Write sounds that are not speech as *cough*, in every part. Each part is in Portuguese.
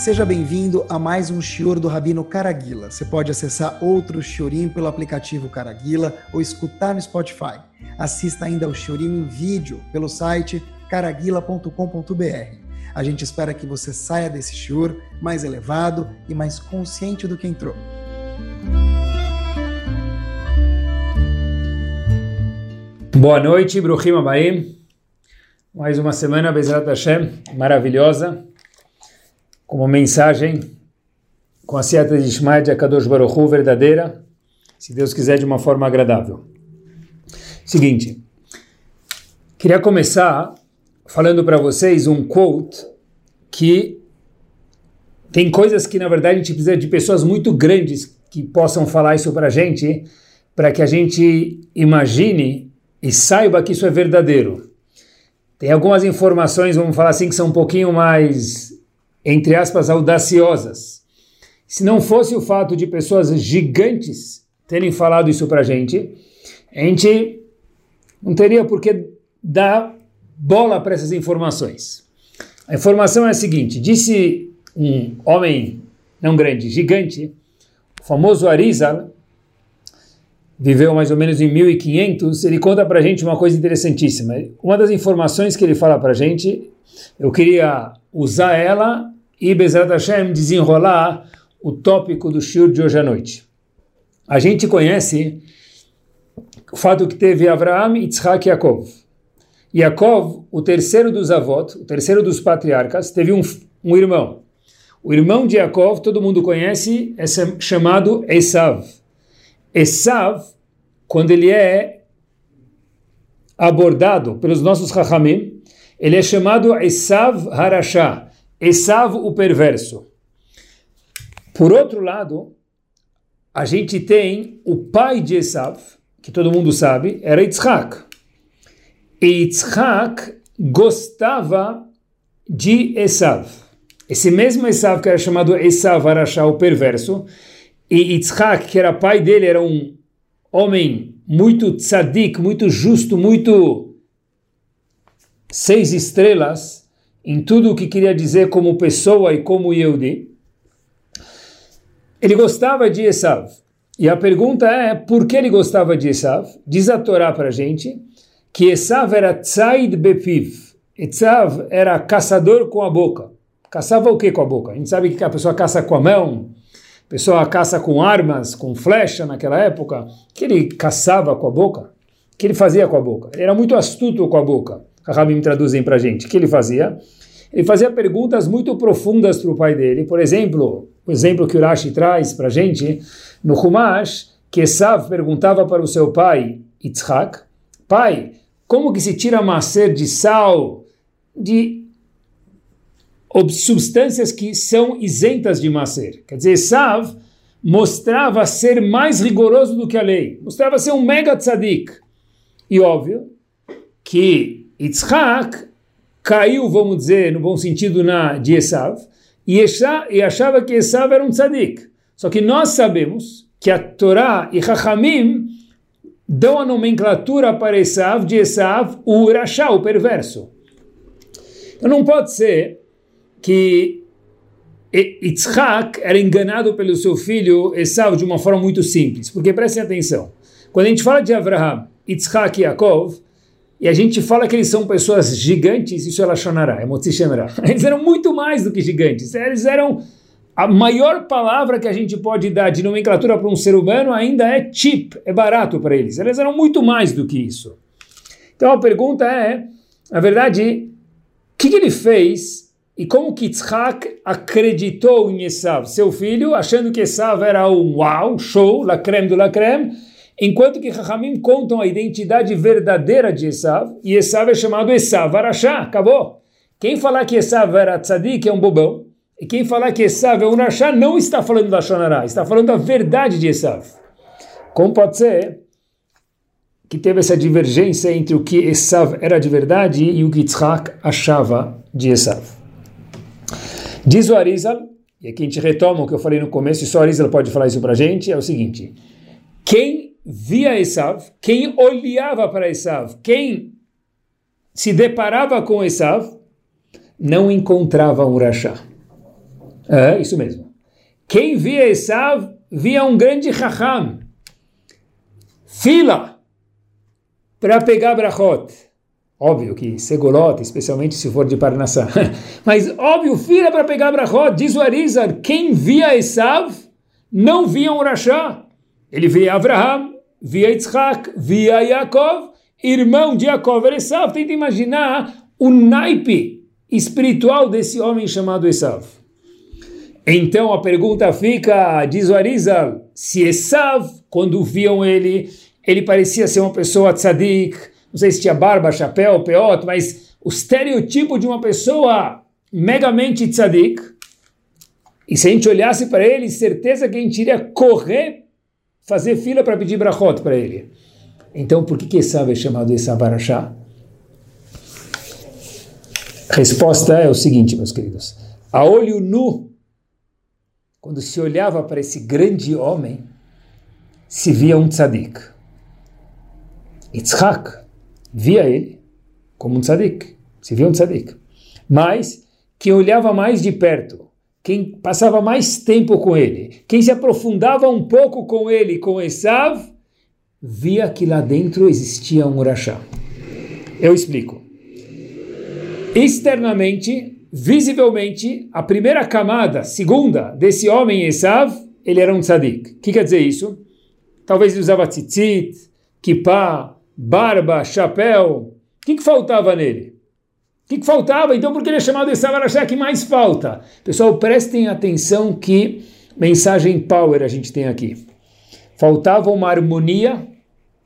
Seja bem-vindo a mais um Shior do Rabino Caraguila. Você pode acessar outro Shiorim pelo aplicativo Caraguila ou escutar no Spotify. Assista ainda ao Shiorim em vídeo pelo site caraguila.com.br. A gente espera que você saia desse Shior mais elevado e mais consciente do que entrou. Boa noite, Bruhim Abaim. Mais uma semana, Bezrat Hashem, maravilhosa como mensagem com a Seata de Ishmael de Akadosh Baruch Hu, verdadeira, se Deus quiser, de uma forma agradável. Seguinte, queria começar falando para vocês um quote que tem coisas que, na verdade, a gente precisa de pessoas muito grandes que possam falar isso para a gente, para que a gente imagine e saiba que isso é verdadeiro. Tem algumas informações, vamos falar assim, que são um pouquinho mais entre aspas, audaciosas. Se não fosse o fato de pessoas gigantes terem falado isso para a gente, a gente não teria por que dar bola para essas informações. A informação é a seguinte: disse um homem não grande, gigante, o famoso Arizal, viveu mais ou menos em 1500, ele conta para gente uma coisa interessantíssima. Uma das informações que ele fala para gente, eu queria usar ela e Bezerra Hashem desenrolar o tópico do Shur de hoje à noite. A gente conhece o fato que teve Avraham, Yitzhak e Yaakov. Yaakov, o terceiro dos avós, o terceiro dos patriarcas, teve um, um irmão. O irmão de Yaakov, todo mundo conhece, é chamado Esav. Esav, quando ele é abordado pelos nossos Chachamim, ele é chamado Esav Harashah. Esav o perverso. Por outro lado, a gente tem o pai de Esav, que todo mundo sabe, era Yitzhak. E Yitzhak gostava de Esav. Esse mesmo Esav que era chamado Esav Arashá, o perverso, e Yitzhak, que era pai dele, era um homem muito tzadik, muito justo, muito seis estrelas, em tudo o que queria dizer como pessoa e como Yehudi, ele gostava de Esav. E a pergunta é, por que ele gostava de Esav? Diz a Torá para a gente que Esav era tzaid bepiv. Esav era caçador com a boca. Caçava o que com a boca? A gente sabe que a pessoa caça com a mão, a pessoa caça com armas, com flecha naquela época. Que ele caçava com a boca? Que ele fazia com a boca? Ele era muito astuto com a boca. Rahamim traduzem para a gente. O que ele fazia? Ele fazia perguntas muito profundas para o pai dele. Por exemplo, o exemplo que o Rashi traz para a gente, no Humash, que Esav perguntava para o seu pai, Yitzhak, pai, como que se tira macer de sal, de substâncias que são isentas de macer? Quer dizer, Esav mostrava ser mais rigoroso do que a lei, mostrava ser um mega tzadik. E óbvio que Yitzhak caiu, vamos dizer, no bom sentido, na de Esav, e, e achava que Esav era um tzadik. Só que nós sabemos que a Torá e Chachamim dão a nomenclatura para Esav de Esav, o Urashá, o perverso. Então não pode ser que Yitzhak era enganado pelo seu filho Esav de uma forma muito simples, porque prestem atenção, quando a gente fala de Abraham, Yitzhak e Yaakov, e a gente fala que eles são pessoas gigantes, isso é Lashonará, é Motzi *laughs* Eles eram muito mais do que gigantes, eles eram a maior palavra que a gente pode dar de nomenclatura para um ser humano ainda é cheap, é barato para eles. Eles eram muito mais do que isso. Então a pergunta é, na verdade, o que, que, ele fez e como que acreditou em Esav, seu filho, achando que Esav era um uau, show, la creme do la creme, Enquanto que Rahamim contam a identidade verdadeira de Esav, e Esav é chamado Esav Arashá, acabou. Quem falar que Esav era tzadik é um bobão, e quem falar que Esav é um Arashá não está falando da Shonará, está falando da verdade de Esav. Como pode ser que teve essa divergência entre o que Esav era de verdade e o que Yitzhak achava de Esav? Diz o Arizal, e aqui a gente retoma o que eu falei no começo, e só Arizal pode falar isso para gente, é o seguinte, quem via Esav, quem olhava para Esav, quem se deparava com Esav, não encontrava um Rashá. É, isso mesmo. Quem via Esav via um grande Raham. Fila para pegar brachot. Óbvio que segolot, especialmente se for de Parnassá. *laughs* Mas óbvio, fila para pegar brachot. Diz o Arizar, quem via Esav não via um Rashá. Ele via Abraham, via Yitzhak, via Yaakov, irmão de Yaakov era Esav. Tenta imaginar o naipe espiritual desse homem chamado Esav. Então a pergunta fica, diz o Arizal, se Esav, quando viam ele, ele parecia ser uma pessoa tzadik, não sei se tinha barba, chapéu, peot, mas o estereotipo de uma pessoa megamente tzadik, e se a gente olhasse para ele, certeza que a gente iria correr, fazer fila para pedir brachot para ele. Então, por que, que Esav é chamado Esav Arashá? Resposta é o seguinte, meus queridos. A olho nu, quando se olhava para esse grande homem, se via um tzadik. Yitzhak via ele como um tzadik, se via um tzadik. Mas quem olhava mais de perto, quem passava mais tempo com ele, quem se aprofundava um pouco com ele, com Esav, via que lá dentro existia um Urachá. Eu explico. Externamente, visivelmente, a primeira camada, segunda, desse homem Esav, ele era um tzadik. O que quer dizer isso? Talvez ele usava tzitzit, kippah, barba, chapéu. O que, que faltava nele? O que, que faltava? Então, por que ele é chamado Esav Arashá? que mais falta? Pessoal, prestem atenção que mensagem power a gente tem aqui. Faltava uma harmonia,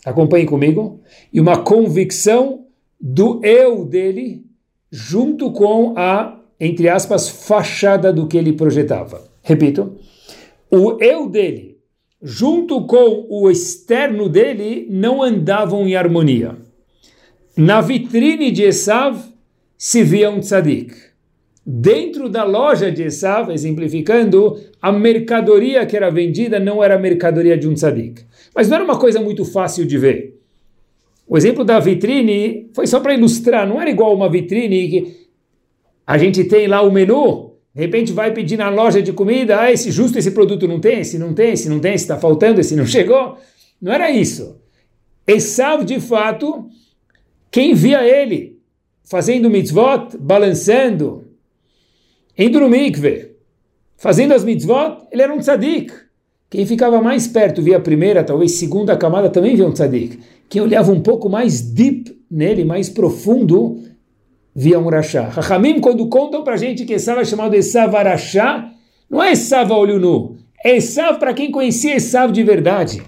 acompanhem comigo, e uma convicção do eu dele junto com a, entre aspas, fachada do que ele projetava. Repito, o eu dele, junto com o externo dele, não andavam em harmonia. Na vitrine de Esav se via um tzadik. Dentro da loja de Esav, exemplificando, a mercadoria que era vendida não era a mercadoria de um tzadik. Mas não era uma coisa muito fácil de ver. O exemplo da vitrine foi só para ilustrar, não era igual uma vitrine que a gente tem lá o menu, de repente vai pedir na loja de comida, ah, esse justo esse produto não tem, esse não tem, esse não tem, esse está faltando, esse não *laughs* chegou. Não era isso. Esav, de fato, quem via ele fazendo mitzvot, balançando, indo no mikve, fazendo as mitzvot, ele era um tzadik. Quem ficava mais perto via a primeira, talvez segunda camada, também via um tzadik. Quem olhava um pouco mais deep nele, mais profundo, via um rachá. Rahamim, quando contam para gente que Esav é chamado Esav Arachá, não é Esav a olho nu, é Esav para quem conhecia Esav de verdade.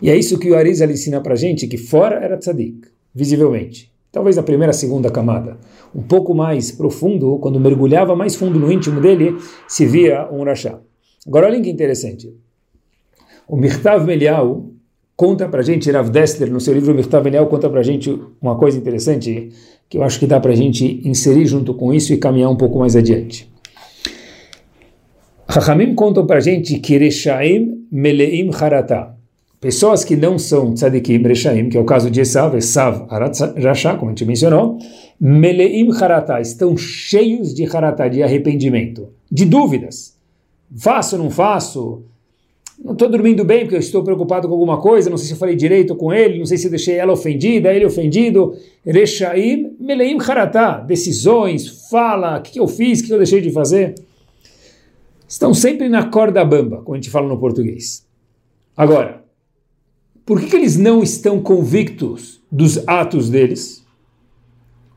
E é isso que o Arizal ensina para gente, que fora era tzadik, visivelmente. Talvez a primeira, segunda camada. Um pouco mais profundo, quando mergulhava mais fundo no íntimo dele, se via um rachá. Agora olhem que interessante. O Mirtav Melial, conta para a gente, Rav Dessler, no seu livro Mirtav Eliel, conta para a gente uma coisa interessante que eu acho que dá para a gente inserir junto com isso e caminhar um pouco mais adiante. Chachamim contam a gente que Reshaim Meleim Harata. Pessoas que não são tzadikim, Reshaim, que é o caso de Esav, Esav Rasha, como a gente mencionou, Meleim Harata, estão cheios de Harata, de arrependimento, de dúvidas. Faço ou não faço? não estou dormindo bem porque eu estou preocupado com alguma coisa, não sei se eu falei direito com ele, não sei se eu deixei ela ofendida, ele ofendido. Rechaim meleim haratá, decisões, fala, o que, que eu fiz, o que eu deixei de fazer. Estão sempre na corda bamba, como a gente fala no português. Agora, por que, que eles não estão convictos dos atos deles?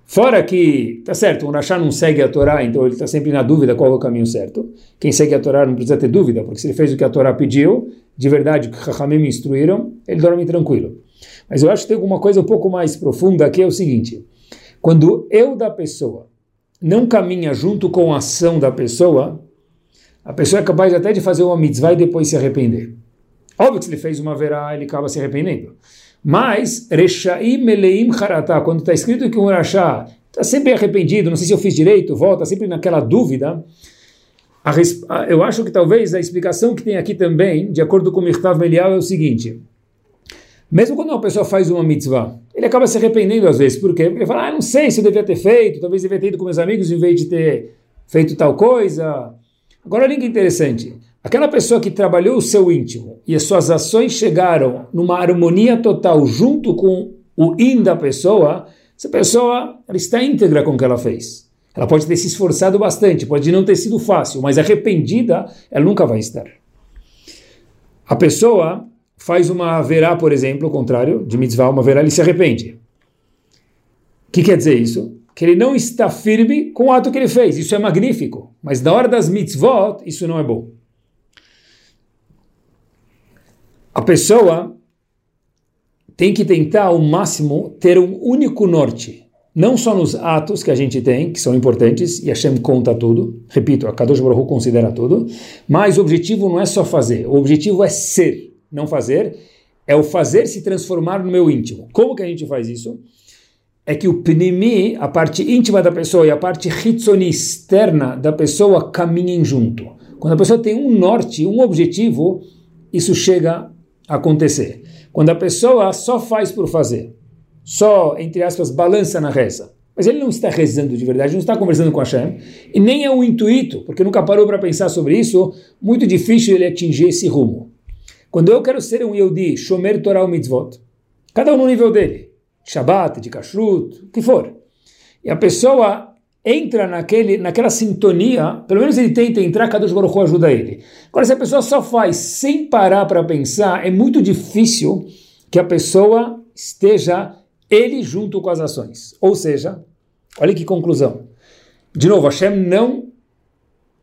Fora que, tá certo, o Rashá não segue a Torá, então ele está sempre na dúvida qual é o caminho certo. Quem segue a Torá não precisa ter dúvida, porque se ele fez o que a Torá pediu, de verdade, o que Rahamim instruíram, ele dorme tranquilo. Mas eu acho que tem alguma coisa um pouco mais profunda que é o seguinte: quando eu da pessoa não caminha junto com a ação da pessoa, a pessoa é capaz até de fazer uma mitzvah e depois se arrepender. Óbvio que se ele fez uma verá, ele acaba se arrependendo. Mas, Reshaim Meleim Haratá, quando está escrito que um Rashá está sempre arrependido, não sei se eu fiz direito, volta sempre naquela dúvida, eu acho que talvez a explicação que tem aqui também, de acordo com o Mirtav Melial, é o seguinte. Mesmo quando uma pessoa faz uma mitzvah, ele acaba se arrependendo às vezes. Por quê? Porque ele fala, ah, não sei se eu devia ter feito, talvez devia ter ido com meus amigos em vez de ter feito tal coisa. Agora, olha que interessante. Aquela pessoa que trabalhou o seu íntimo e as suas ações chegaram numa harmonia total junto com o in da pessoa, essa pessoa ela está íntegra com o que ela fez. Ela pode ter se esforçado bastante, pode não ter sido fácil, mas arrependida ela nunca vai estar. A pessoa faz uma verá, por exemplo, o contrário de mitzvah, uma verá, ele se arrepende. O que quer dizer isso? Que ele não está firme com o ato que ele fez. Isso é magnífico. Mas na hora das mitzvot, isso não é bom. A pessoa tem que tentar ao máximo ter um único norte. Não só nos atos que a gente tem, que são importantes, e Hashem conta tudo. Repito, a Kadosh Baruch considera tudo. Mas o objetivo não é só fazer. O objetivo é ser, não fazer. É o fazer se transformar no meu íntimo. Como que a gente faz isso? é que o pnimi, a parte íntima da pessoa e a parte hitzoni externa da pessoa caminhem junto. Quando a pessoa tem um norte, um objetivo, isso chega acontecer. Quando a pessoa só faz por fazer, só, entre aspas, balança na reza, mas ele não está rezando de verdade, não está conversando com Hashem, e nem é um intuito, porque nunca parou para pensar sobre isso, muito difícil ele atingir esse rumo. Quando eu quero ser um Yehudi, Shomer Torah Mitzvot, cada um no nível dele, Shabbat, de Kashrut, o que for. E a pessoa entra naquele, naquela sintonia, pelo menos ele tenta entrar, cada Baruch ajuda ele. Agora, se a pessoa só faz sem parar para pensar, é muito difícil que a pessoa esteja ele junto com as ações. Ou seja, olha que conclusão. De novo, Hashem não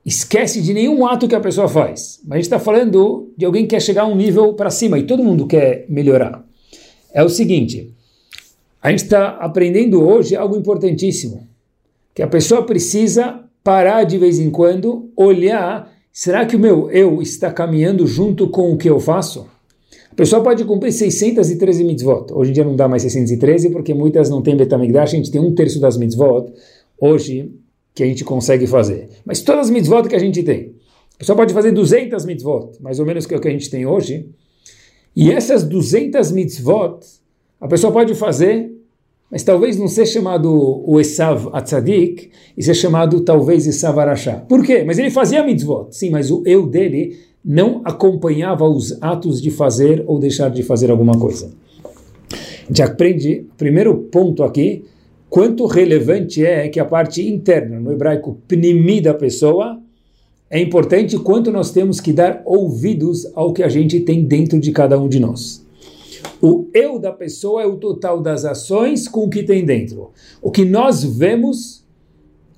esquece de nenhum ato que a pessoa faz. Mas a gente está falando de alguém que quer chegar a um nível para cima e todo mundo quer melhorar. É o seguinte, a gente está aprendendo hoje algo importantíssimo, que a pessoa precisa parar de vez em quando, olhar, será que o meu eu está caminhando junto com o que eu faço? A pessoa pode cumprir 613 mitzvot. Hoje em dia não dá mais 613 porque muitas não têm Betamigdash, a gente tem um terço das mitzvot hoje que a gente consegue fazer. Mas todas as mitzvot que a gente tem, a pessoa pode fazer 200 mitzvot, mais ou menos que é o que a gente tem hoje, e essas 200 mitzvot a pessoa pode fazer mas talvez não seja chamado o Esav Atzadik, e seja chamado talvez Esav Arashá. Por quê? Mas ele fazia mitzvot, sim, mas o eu dele não acompanhava os atos de fazer ou deixar de fazer alguma coisa. A gente aprende, primeiro ponto aqui, quanto relevante é que a parte interna, no hebraico, pnimi da pessoa, é importante quanto nós temos que dar ouvidos ao que a gente tem dentro de cada um de nós. O eu da pessoa é o total das ações com o que tem dentro. O que nós vemos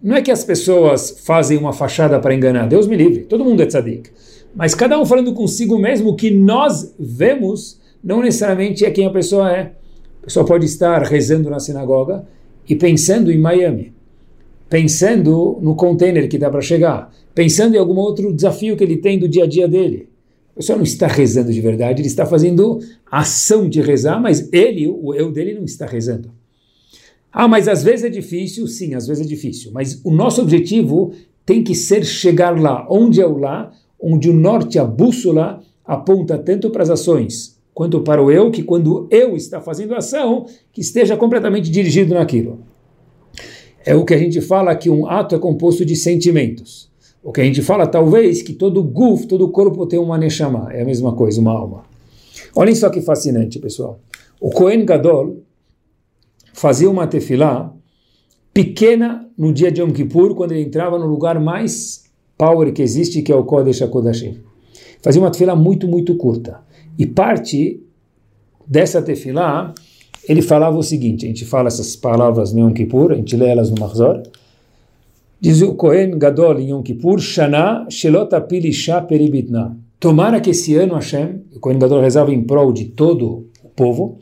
não é que as pessoas fazem uma fachada para enganar, Deus me livre, todo mundo é tzadik. Mas cada um falando consigo mesmo, o que nós vemos não necessariamente é quem a pessoa é. A pessoa pode estar rezando na sinagoga e pensando em Miami, pensando no container que dá para chegar, pensando em algum outro desafio que ele tem do dia a dia dele. A pessoa não está rezando de verdade, ele está fazendo ação de rezar, mas ele, o eu dele, não está rezando. Ah, mas às vezes é difícil, sim, às vezes é difícil. Mas o nosso objetivo tem que ser chegar lá. Onde é o lá? Onde o norte, a bússola, aponta tanto para as ações quanto para o eu, que quando eu está fazendo ação, que esteja completamente dirigido naquilo. É o que a gente fala que um ato é composto de sentimentos. O que a gente fala, talvez, que todo guf, todo corpo tem uma neshama. É a mesma coisa, uma alma. Olhem só que fascinante, pessoal. O Kohen Gadol fazia uma tefilá pequena no dia de Yom Kippur, quando ele entrava no lugar mais power que existe, que é o Kodesh HaKodashim. Fazia uma tefilá muito, muito curta. E parte dessa tefilá, ele falava o seguinte, a gente fala essas palavras no Yom Kippur, a gente lê elas no Mahzor, Diz o Kohen Gadol em Yom Kippur, Shana Shelot Apilisha Peribitna. Tomara que esse ano, Hashem, o Kohen Gadol rezava em prol de todo o povo,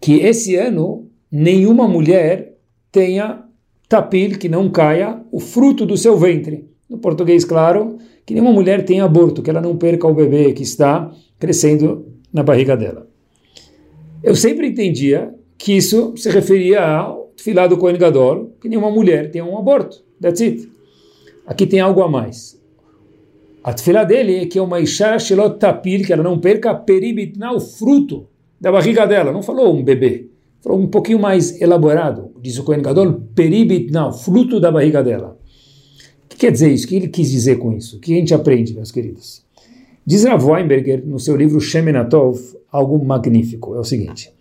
que esse ano nenhuma mulher tenha tapil, que não caia o fruto do seu ventre. No português, claro, que nenhuma mulher tenha aborto, que ela não perca o bebê que está crescendo na barriga dela. Eu sempre entendia que isso se referia ao filado do Kohen Gadol, que nenhuma mulher tenha um aborto. That's it. Aqui tem algo a mais. A tefilá dele é que é uma Isha Shelot Tapir, que ela não perca peribitna, o fruto da barriga dela. Não falou um bebê. Falou um pouquinho mais elaborado. Diz o Kohen Gadol, peribitna, o fruto da barriga dela. O que quer dizer isso? O que ele quis dizer com isso? O que a gente aprende, meus queridos? Diz Rav Weinberger, no seu livro Shemenatov, algo magnífico. É o seguinte.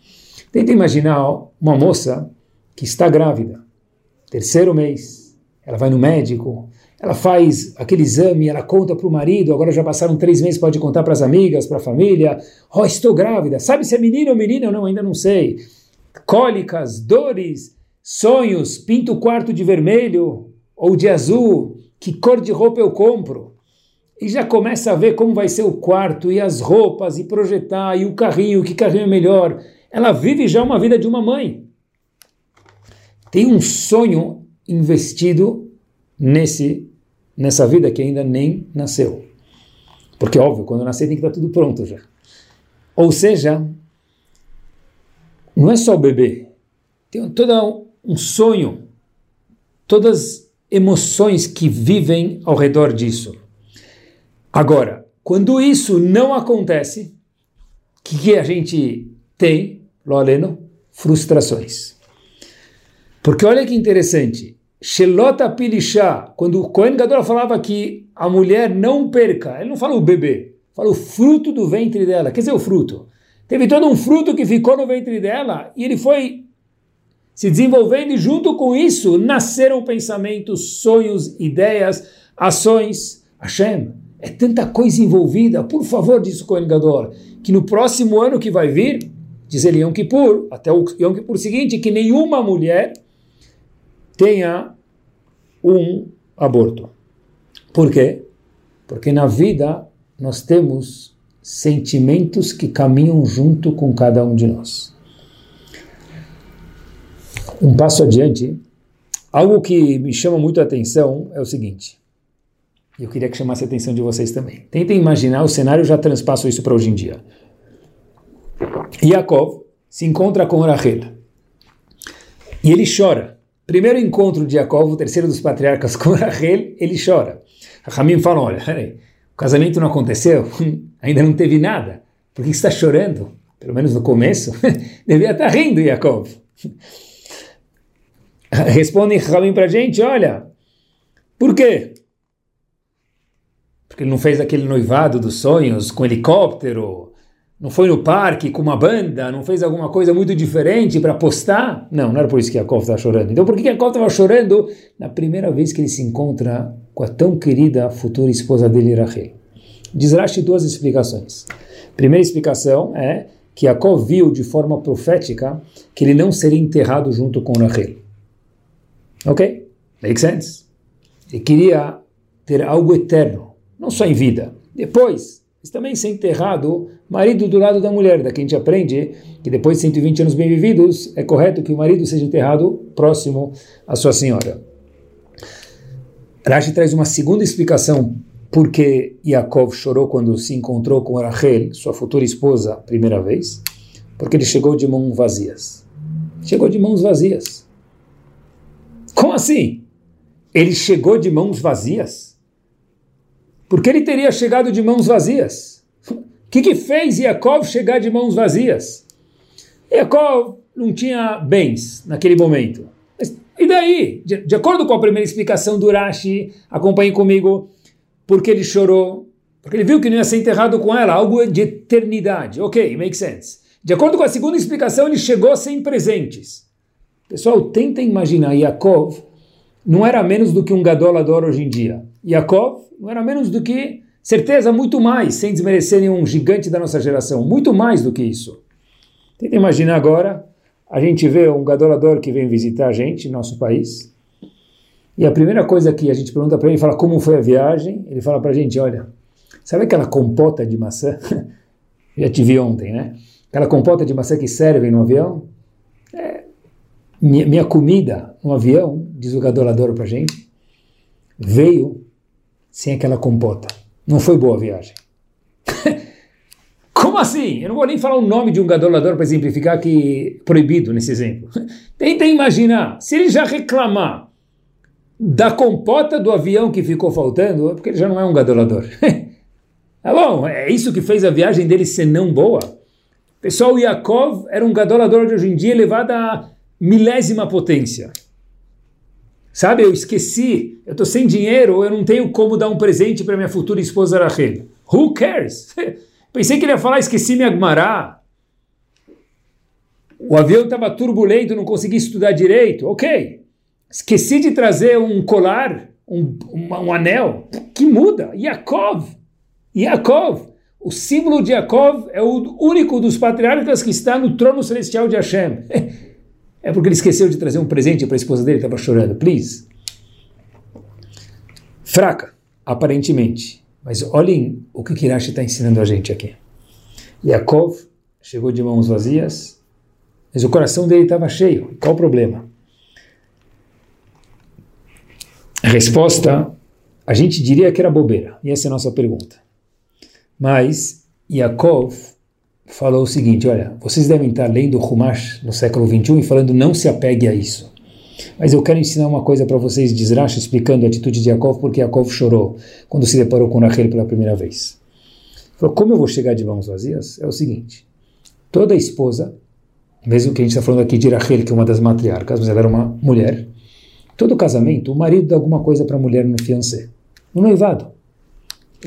Tenta imaginar uma moça que está grávida, terceiro mês, ela vai no médico, ela faz aquele exame, ela conta para o marido, agora já passaram três meses, pode contar para as amigas, para a família, oh, estou grávida, sabe se é menino ou menina? Eu não, ainda não sei. Cólicas, dores, sonhos, pinta o quarto de vermelho ou de azul, que cor de roupa eu compro? E já começa a ver como vai ser o quarto, e as roupas, e projetar, e o carrinho, que carrinho é melhor. Ela vive já uma vida de uma mãe. Tem um sonho investido nesse nessa vida que ainda nem nasceu. Porque, óbvio, quando nascer tem que estar tudo pronto já. Ou seja, não é só o bebê. Tem todo um sonho, todas emoções que vivem ao redor disso. Agora, quando isso não acontece, o que, que, a gente tem, Loreno? Frustrações. Porque olha que interessante, Shelota Pilishá, quando o Kohen Gadol falava que a mulher não perca, ele não fala o bebê, fala o fruto do ventre dela. Quer dizer, o fruto. Teve todo um fruto que ficou no ventre dela e ele foi se desenvolvendo e junto com isso nasceram pensamentos, sonhos, ideias, ações. Hashem, é tanta coisa envolvida. Por favor, disse o Kohen Gadol, que no próximo ano que vai vir, diz ele Yom Kippur, até o Yom Kippur seguinte, que nenhuma mulher tenha um aborto. Por quê? Porque na vida nós temos sentimentos que caminham junto com cada um de nós. Um passo adiante, algo que me chama muito a atenção é o seguinte. Eu queria que chamasse a atenção de vocês também. Tentem imaginar o cenário, já transpasso isso para hoje em dia. Yaakov se encontra com Rachel. E ele chora. Primeiro encontro de Jacob, o terceiro dos patriarcas com *laughs* Rachel, ele chora. Ramim fala, olha, peraí, o casamento não aconteceu, *laughs* ainda não teve nada, por que está chorando? Pelo menos no começo, *laughs* devia estar rindo Jacob. Responde Ramim para a gente, olha, por quê? Porque ele não fez aquele noivado dos sonhos com helicóptero, não foi no parque com uma banda, não fez alguma coisa muito diferente para postar? Não, não era por isso que Yaakov estava chorando. Então por que Yaakov estava chorando na primeira vez que ele se encontra com a tão querida futura esposa dele, Rachel? Diz Rashi duas explicações. Primeira explicação é que Yaakov viu de forma profética que ele não seria enterrado junto com Rachel. Ok? Make sense? Ele queria ter algo eterno, não só em vida. Depois, mas também ser enterrado marido do lado da mulher. Daqui a gente aprende que depois de 120 anos bem vividos, é correto que o marido seja enterrado próximo à sua senhora. Rashi traz uma segunda explicação por que Yaakov chorou quando se encontrou com Rachel, sua futura esposa, primeira vez. Porque ele chegou de mãos vazias. Chegou de mãos vazias. Como assim? Ele chegou de mãos vazias? Porque ele teria chegado de mãos vazias. O que, que fez Yaakov chegar de mãos vazias? Yaakov não tinha bens naquele momento. Mas, e daí? De, de, acordo com a primeira explicação do Rashi, acompanhe comigo, porque ele chorou, porque ele viu que não ia ser enterrado com ela, algo de eternidade. Ok, make sense. De acordo com a segunda explicação, ele chegou sem presentes. Pessoal, tenta imaginar, Yaakov não era menos do que um gadolador hoje em dia. Yaakov não era menos do que, certeza, muito mais, sem desmerecer nenhum gigante da nossa geração, muito mais do que isso. Tenta imaginar agora, a gente vê um gadolador que vem visitar a gente, nosso país, e a primeira coisa que a gente pergunta para ele, fala como foi a viagem, ele fala para a gente, olha, sabe aquela compota de maçã? *laughs* Já te vi ontem, né? Aquela compota de maçã que servem no avião? É, minha, minha comida no avião, diz o gadolador para a gente, veio sem aquela compota. Não foi boa a viagem. *laughs* Como assim? Eu não vou nem falar o nome de um gadolador para exemplificar que proibido nesse exemplo. *laughs* Tenta imaginar, se ele já reclamar da compota do avião que ficou faltando, é porque ele já não é um gadolador. *laughs* tá bom, é isso que fez a viagem dele ser não boa. Pessoal, Yaakov era um gadolador de hoje em dia elevado à milésima potência. Sabe, eu esqueci, eu estou sem dinheiro, eu não tenho como dar um presente para minha futura esposa Rachel. Who cares? *laughs* Pensei que ele ia falar, esqueci minha Agmará. O avião estava turbulento, não consegui estudar direito. Ok. Esqueci de trazer um colar, um, um, um anel. Que muda? Yaakov. Yaakov. O símbolo de Yaakov é o único dos patriarcas que está no trono celestial de Hashem. *laughs* É porque ele esqueceu de trazer um presente para a esposa dele, estava chorando. Please. Fraca, aparentemente. Mas olhem o que Kirashi está ensinando a gente aqui. Yaakov chegou de mãos vazias, mas o coração dele estava cheio. Qual o problema? A resposta, a gente diria que era bobeira. E essa é a nossa pergunta. Mas Yaakov falou o seguinte: olha, vocês devem estar lendo o Humash no século 21 e falando não se apegue a isso. Mas eu quero ensinar uma coisa para vocês de Zrash, explicando a atitude de Yaakov, porque Yaakov chorou quando se deparou com Rachel pela primeira vez. Falou, como eu vou chegar de mãos vazias? É o seguinte, toda esposa, mesmo que a gente está falando aqui de Rachel, que é uma das matriarcas, mas ela era uma mulher, todo casamento, o marido dá alguma coisa para a mulher no fiancé, no noivado.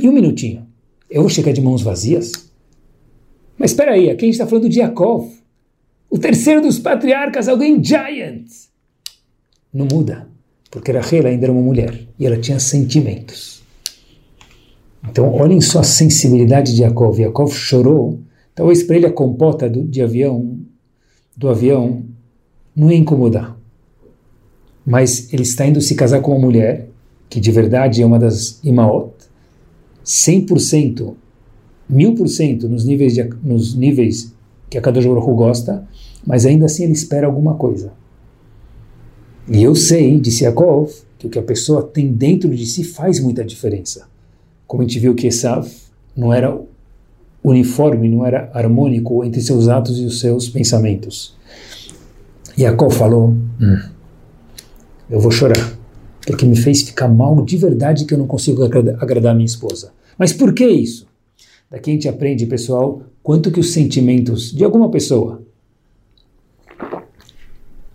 E um minutinho, eu vou chegar de mãos vazias? Mas espera aí, aqui a gente está falando de Yaakov, o terceiro dos patriarcas, alguém giant. Não muda, porque Rachel ainda era uma mulher e ela tinha sentimentos. Então, olhem só a sensibilidade de Yaakov. Yaakov chorou. Talvez para ele a compota do, de avião, do avião não ia incomodar. Mas ele está indo se casar com uma mulher que de verdade é uma das Imaot, 100% mil por cento nos níveis, de, nos níveis que a Kadosh Baruch gosta, mas ainda assim ele espera alguma coisa. E eu sei, disse Yaakov, que o que a pessoa tem dentro de si faz muita diferença. Como a gente viu que Esav não era uniforme, não era harmônico entre seus atos e os seus pensamentos. Yaakov falou, hum, eu vou chorar, porque me fez ficar mal de verdade que eu não consigo agradar, agradar minha esposa. Mas por que isso? Daqui a gente aprende, pessoal, quanto que os sentimentos de alguma pessoa,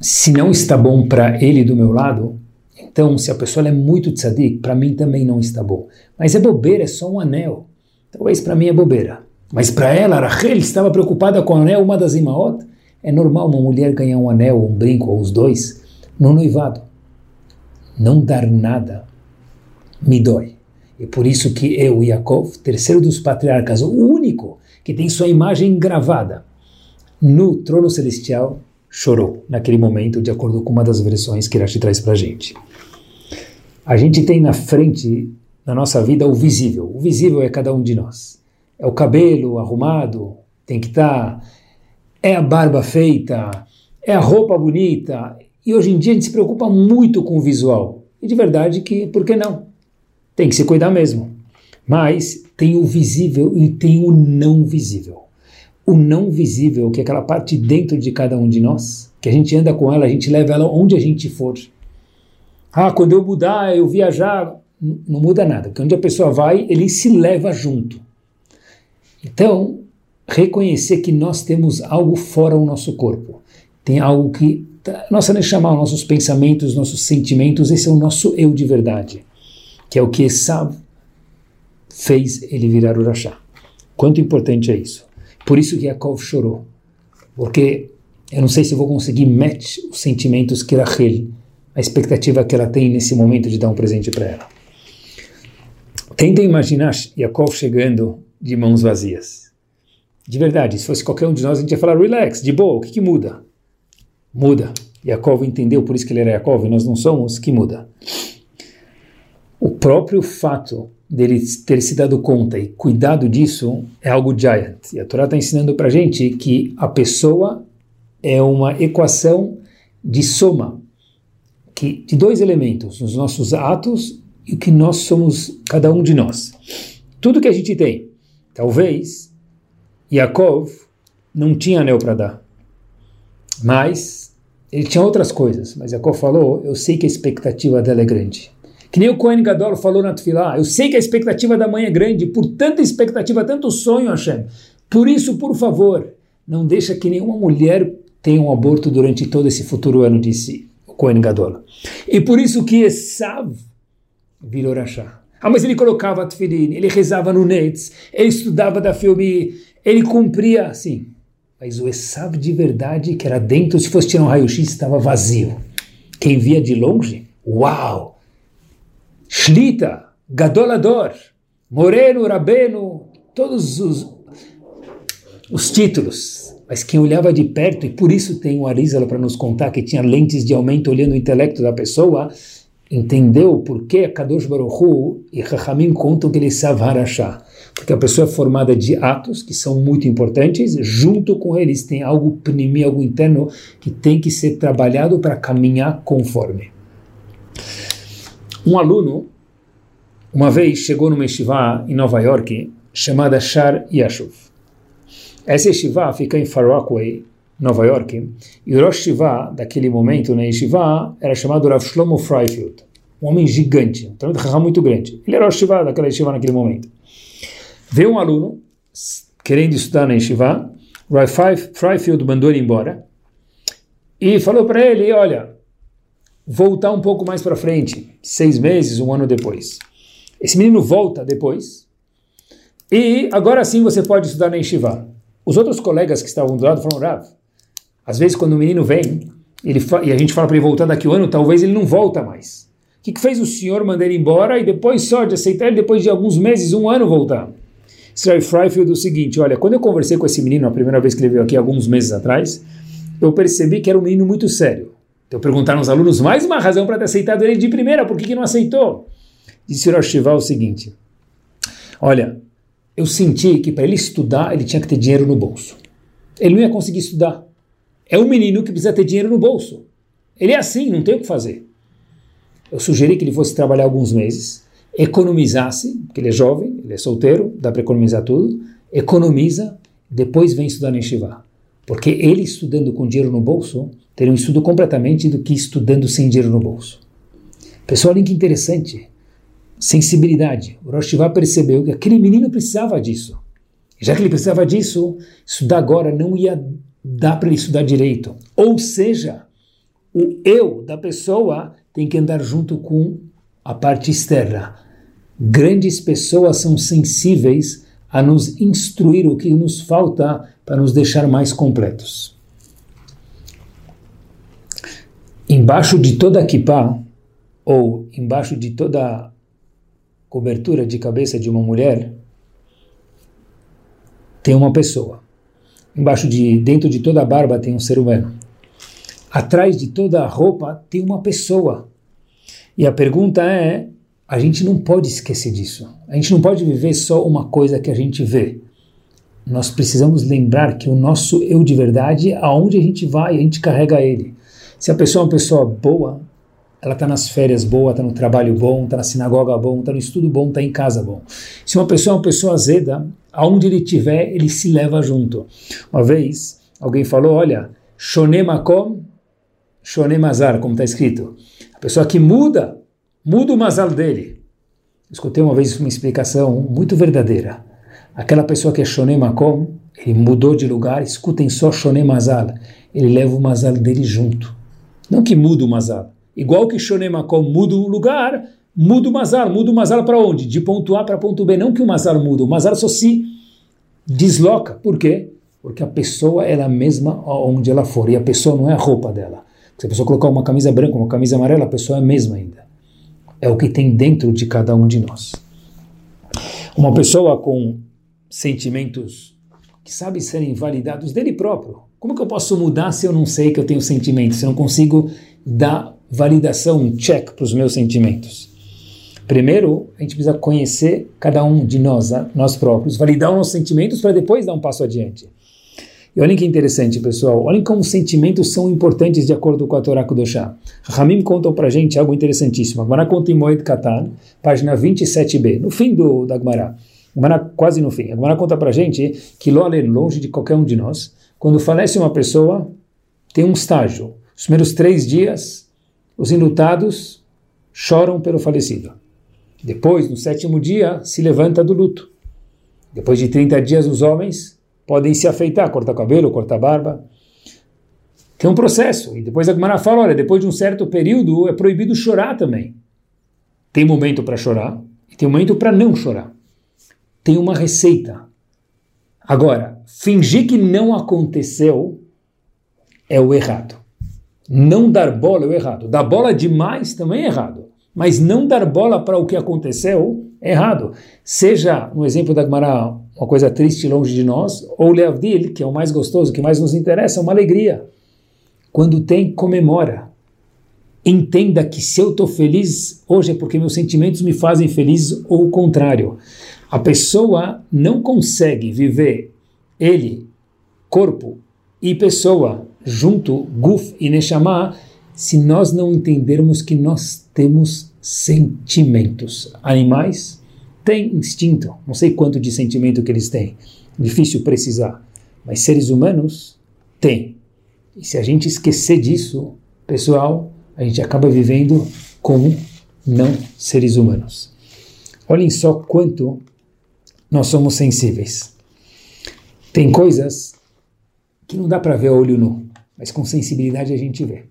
se não está bom para ele do meu lado, então se a pessoa é muito tzadik, para mim também não está bom. Mas é bobeira, é só um anel. Talvez para mim é bobeira. Mas para ela, Rachel estava preocupada com o anel, uma das imaot. É normal uma mulher ganhar um anel, um brinco, ou os dois, no noivado. Não dar nada me dói. E por isso que eu, Yaakov, terceiro dos patriarcas, o único que tem sua imagem gravada no trono celestial, chorou naquele momento, de acordo com uma das versões que Rashi traz para a gente. A gente tem na frente, na nossa vida, o visível. O visível é cada um de nós. É o cabelo arrumado, tem que estar. Tá, é a barba feita, é a roupa bonita. E hoje em dia a gente se preocupa muito com o visual. E de verdade que, por que não? Tem que se cuidar mesmo. Mas tem o visível e tem o não visível. O não visível, que é aquela parte dentro de cada um de nós, que a gente anda com ela, a gente leva ela onde a gente for. Ah, quando eu mudar, eu viajar, não muda nada, porque onde a pessoa vai, ele se leva junto. Então, reconhecer que nós temos algo fora o nosso corpo. Tem algo que, nossa chamar nossos pensamentos, nossos sentimentos, esse é o nosso eu de verdade que é o que Esav fez ele virar o Rashá. Quanto importante é isso? Por isso que Yaakov chorou, porque eu não sei se vou conseguir match os sentimentos que Rachel, a expectativa que ela tem nesse momento de dar um presente para ela. Tentem imaginar Yaakov chegando de mãos vazias. De verdade, se fosse qualquer um de nós, a gente ia falar, relax, de boa, o que, que muda? Muda. Yaakov entendeu, por isso que ele era Yaakov, e nós não somos, que muda o próprio fato dele ter se dado conta e cuidado disso é algo giant. E a Torá está ensinando para a gente que a pessoa é uma equação de soma que, de dois elementos, os nossos atos e o que nós somos, cada um de nós. Tudo que a gente tem. Talvez Yaakov não tinha anel para dar, mas ele tinha outras coisas. Mas Yaakov falou: Eu sei que a expectativa dela é grande. Que nem o Cohen Gadol falou na Tfilá, eu sei que a expectativa da mãe é grande, por tanta expectativa, tanto sonho, Hashem. Por isso, por favor, não deixa que nenhuma mulher tenha um aborto durante todo esse futuro ano, disse Kohen Gadol. E por isso que Esav virou Rashá. Ah, mas ele colocava Tfilin, ele rezava no Netz, ele estudava da filme, ele cumpria assim. Mas o Esav de verdade, que era dentro, se fosse tirar um raio-x, estava vazio. Quem via de longe, uau! Shlita, Gadolador, Moreno, Rabeno, todos os, os títulos. Mas quem olhava de perto, e por isso tem o Arizala para nos contar que tinha lentes de aumento olhando o intelecto da pessoa, entendeu por que Kadosh Baruch Hu e Chachamim contam que ele sabe harashá. Porque a pessoa é formada de atos que são muito importantes, junto com eles tem algo pnimi, algo interno que tem que ser trabalhado para caminhar conforme. Um aluno, uma vez, chegou numa yeshiva em Nova York, chamada Shar Yashuv. Essa yeshiva fica em Far Rockaway, Nova York, e o Rosh Yeshiva, daquele momento na yeshiva, era chamado Rav Shlomo Freifield, um homem gigante, um muito grande. Ele era o Rosh Yeshiva daquela yeshiva naquele momento. Veio um aluno querendo estudar na yeshiva, Rav Freifield mandou ele embora, e falou para ele, olha, voltar um pouco mais para frente, seis meses, um ano depois. Esse menino volta depois, e agora sim você pode estudar na yeshiva. Os outros colegas que estavam do lado falaram, Rav, às vezes, quando o menino vem ele e a gente fala para ele voltar daqui um ano, talvez ele não volta mais. O que, que fez o senhor mandar ele embora e depois só de aceitar ele, depois de alguns meses, um ano, voltar? Israel Freifield o seguinte, olha, quando eu conversei com esse menino a primeira vez que ele veio aqui, alguns meses atrás, eu percebi que era um menino muito sério. Então perguntaram aos alunos mais uma razão para ter aceitado ele de primeira, por que, que não aceitou? Disse o Shiva o seguinte, olha, eu senti que para ele estudar, ele tinha que ter dinheiro no bolso. Ele não ia conseguir estudar é um menino que precisa ter dinheiro no bolso. Ele é assim, não tem o que fazer. Eu sugeri que ele fosse trabalhar alguns meses, economizasse, porque ele é jovem, ele é solteiro, dá para economizar tudo, economiza, depois vem estudar em Shiva. Porque ele estudando com dinheiro no bolso, teria um estudo completamente do que estudando sem dinheiro no bolso. Pessoal, olha que interessante. Sensibilidade. O Rosh Shiva percebeu que aquele menino precisava disso. Já que ele precisava disso, estudar agora não ia dá para ele estudar direito. Ou seja, o eu da pessoa tem que andar junto com a parte externa. Grandes pessoas são sensíveis a nos instruir o que nos falta para nos deixar mais completos. Embaixo de toda a kippah, ou embaixo de toda cobertura de cabeça de uma mulher, tem uma pessoa. Embaixo de, dentro de toda a barba tem um ser humano. Atrás de toda a roupa tem uma pessoa. E a pergunta é: a gente não pode esquecer disso. A gente não pode viver só uma coisa que a gente vê. Nós precisamos lembrar que o nosso eu de verdade, aonde a gente vai, a gente carrega ele. Se a pessoa é uma pessoa boa, ela está nas férias boa, está no trabalho bom, está na sinagoga bom, está no estudo bom, está em casa bom. Se uma pessoa é uma pessoa azeda, aonde ele estiver, ele se leva junto. Uma vez, alguém falou, olha, Shone Makom, Shone Mazal, como está escrito. A pessoa que muda, muda o Mazal dele. Escutei uma vez uma explicação muito verdadeira. Aquela pessoa que é Shone Makom, ele mudou de lugar, escutem só Shone Mazal. Ele leva o Mazal dele junto. Não que muda o Mazal. Igual que Shone Makom muda o lugar, muda o Mazal. Muda o Mazal para onde? De ponto A para ponto B. Não que o Mazal muda, o Mazal só se desloca. Por quê? Porque a pessoa é a mesma onde ela for. E a pessoa não é a roupa dela. Se a pessoa colocar uma camisa branca, uma camisa amarela, a pessoa é a mesma ainda. É o que tem dentro de cada um de nós. Uma pessoa com sentimentos que sabe serem validados dele próprio. Como que eu posso mudar se eu não sei que eu tenho sentimentos, se eu não consigo dar validação, um check para os meus sentimentos? Primeiro, a gente precisa conhecer cada um de nós, nós próprios, validar os nossos sentimentos para depois dar um passo adiante. E olhem que interessante, pessoal. Olhem como os sentimentos são importantes de acordo com a Torá Kudoshá. Ramim contam para gente algo interessantíssimo. A Gemara conta em Moed Katan, página 27b, no fim do, da Gemara. quase no fim. A Gemara conta para gente que Lolen, longe de qualquer um de nós, quando falece uma pessoa, tem um estágio. Os primeiros três dias, os enlutados choram pelo falecido. Depois, no sétimo dia, se levanta do luto. Depois de 30 dias, os homens podem se afeitar, cortar cabelo, cortar barba. Tem um processo. E depois a Gemara fala, olha, depois de um certo período é proibido chorar também. Tem momento para chorar e tem momento para não chorar. Tem uma receita. Agora, fingir que não aconteceu é o errado. Não dar bola é o errado. Dar bola demais também é errado. Mas não dar bola para o que aconteceu é errado. Seja, no exemplo da Gemara, uma coisa triste longe de nós, ou Leavdil, que é o mais gostoso, que mais nos interessa, uma alegria. Quando tem, comemora. Entenda que se eu estou feliz hoje é porque meus sentimentos me fazem feliz ou o contrário. A pessoa não consegue viver ele, corpo e pessoa junto, Guf e Neshama, se nós não entendermos que nós temos sentimentos. Animais têm instinto, não sei quanto de sentimento que eles têm, difícil precisar, mas seres humanos têm. E se a gente esquecer disso, pessoal, a gente acaba vivendo como não seres humanos. Olhem só quanto nós somos sensíveis. Tem coisas que não dá para ver a olho nu mas com sensibilidade a gente vê.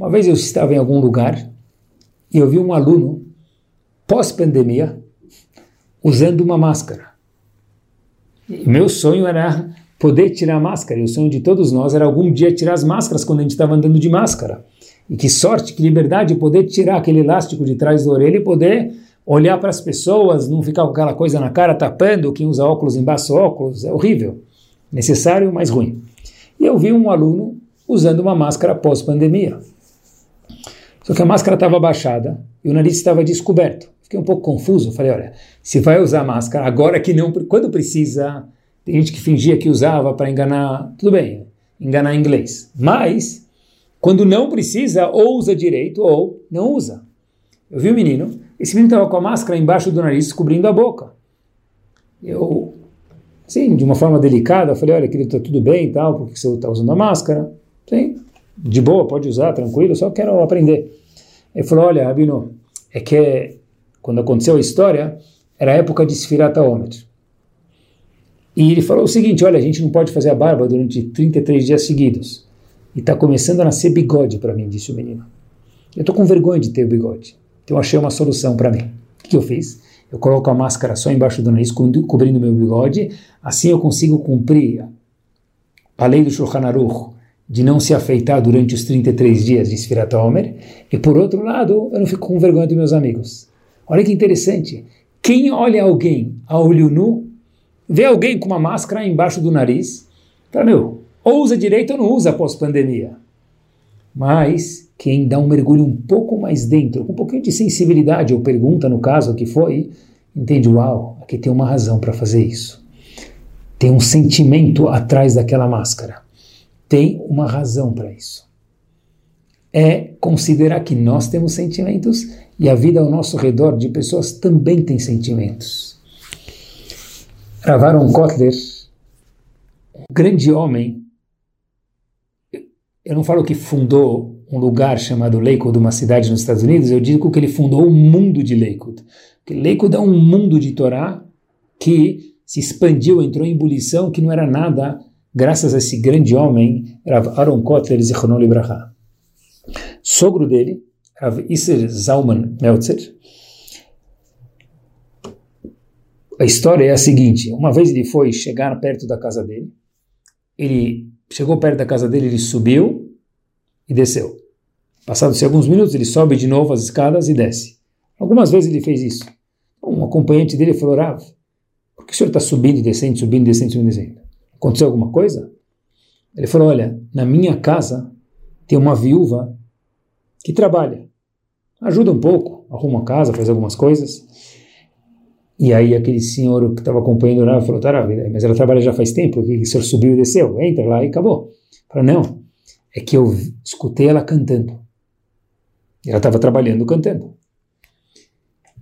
Uma vez eu estava em algum lugar e eu vi um aluno, pós-pandemia, usando uma máscara. E meu sonho era poder tirar a máscara, e o sonho de todos nós era algum dia tirar as máscaras quando a gente estava andando de máscara. E que sorte, que liberdade poder tirar aquele elástico de trás da orelha e poder olhar para as pessoas, não ficar com aquela coisa na cara tapando, quem usa óculos embaixo óculos, é horrível. Necessário, mas ruim. E eu vi um aluno usando uma máscara pós-pandemia. Só que a máscara estava baixada e o nariz estava descoberto. Fiquei um pouco confuso. Falei, olha, se vai usar máscara agora que não, quando precisa, tem gente que fingia que usava para enganar, tudo bem, enganar inglês. Mas quando não precisa, ou usa direito ou não usa. Eu vi o menino, esse menino estava com a máscara embaixo do nariz, cobrindo a boca. Eu, sim, de uma forma delicada, falei, olha, querido, está tudo bem e tal, porque você está usando a máscara? Sim, de boa, pode usar, tranquilo, só quero aprender. Ele falou, olha, Rabino, é que quando aconteceu a história, era época de Sfirat Omer. E ele falou o seguinte, olha, a gente não pode fazer a barba durante 33 dias seguidos. E está começando a nascer bigode para mim, disse o menino. Eu estou com vergonha de ter o bigode. Então achei uma solução para mim. O que eu fiz? Eu coloco a máscara só embaixo do nariz, cobrindo meu bigode. Assim eu consigo cumprir a lei do Shulchan Aruch, de não se afeitar durante os 33 dias de Sfirat Omer, e por outro lado, eu não fico com vergonha dos meus amigos. Olha que interessante. Quem olha alguém a olho nu, vê alguém com uma máscara embaixo do nariz, fala, meu, ou usa direito ou não usa pós-pandemia. Mas quem dá um mergulho um pouco mais dentro, com um pouquinho de sensibilidade, ou pergunta no caso que foi, entende, uau, aqui tem uma razão para fazer isso. Tem um sentimento atrás daquela máscara tem uma razão para isso. É considerar que nós temos sentimentos e a vida ao nosso redor de pessoas também tem sentimentos. Ravaron Kotler, um grande homem, eu não falo que fundou um lugar chamado Lakewood, uma cidade nos Estados Unidos, eu digo que ele fundou um mundo de Lakewood. Porque Lakewood é um mundo de Torá que se expandiu, entrou em ebulição, que não era nada graças a esse grande homem, Rav Aaron Kotler Zichronon Libraha. Sogro dele, Rav Isser Zalman Meltzer, a história é a seguinte: uma vez ele foi chegar perto da casa dele, ele chegou perto da casa dele, ele subiu e desceu. Passados alguns minutos, ele sobe de novo as escadas e desce. Algumas vezes ele fez isso. Um acompanhante dele falou: Rav, por que o senhor está subindo e descendo, subindo, descendo, subindo, descendo? Aconteceu alguma coisa? Ele falou: Olha, na minha casa tem uma viúva que trabalha, ajuda um pouco, arruma casa, faz algumas coisas. E aí aquele senhor que estava acompanhando o falou: Tá, mas ela trabalha já faz tempo, que o senhor subiu e desceu, entra lá e acabou. Falou: Não, é que eu escutei ela cantando. Ela estava trabalhando cantando.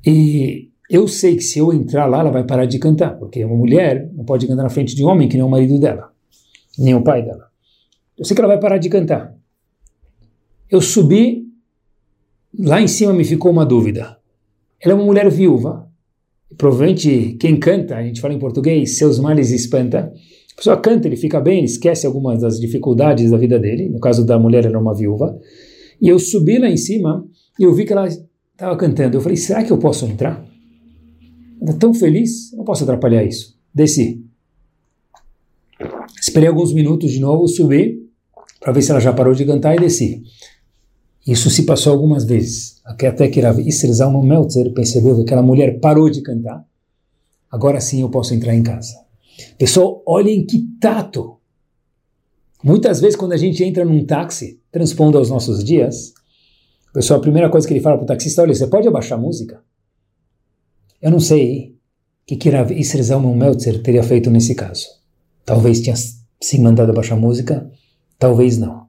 E eu sei que se eu entrar lá, ela vai parar de cantar, porque uma mulher não pode cantar na frente de um homem que nem o marido dela, nem o pai dela. Eu sei que ela vai parar de cantar. Eu subi, lá em cima me ficou uma dúvida. Ela é uma mulher viúva. Provavelmente quem canta, a gente fala em português, seus males espanta. A pessoa canta, ele fica bem, ele esquece algumas das dificuldades da vida dele. No caso da mulher, ela é uma viúva. E eu subi lá em cima e eu vi que ela estava cantando. Eu falei, será que eu posso entrar? Ela tão feliz, não posso atrapalhar isso. Desci. Esperei alguns minutos de novo, subi para ver se ela já parou de cantar e desci. Isso se passou algumas vezes. Até que Rav Isser Meltzer percebeu que aquela mulher parou de cantar. Agora sim eu posso entrar em casa. Pessoal, olhem que tato. Muitas vezes quando a gente entra num táxi, transpondo aos nossos dias, pessoal, a primeira coisa que ele fala para o taxista, olha, você pode abaixar a música? Eu não sei o que, que Rav Meltzer teria feito nesse caso. Talvez tinha sim mandado abaixar a música, talvez não.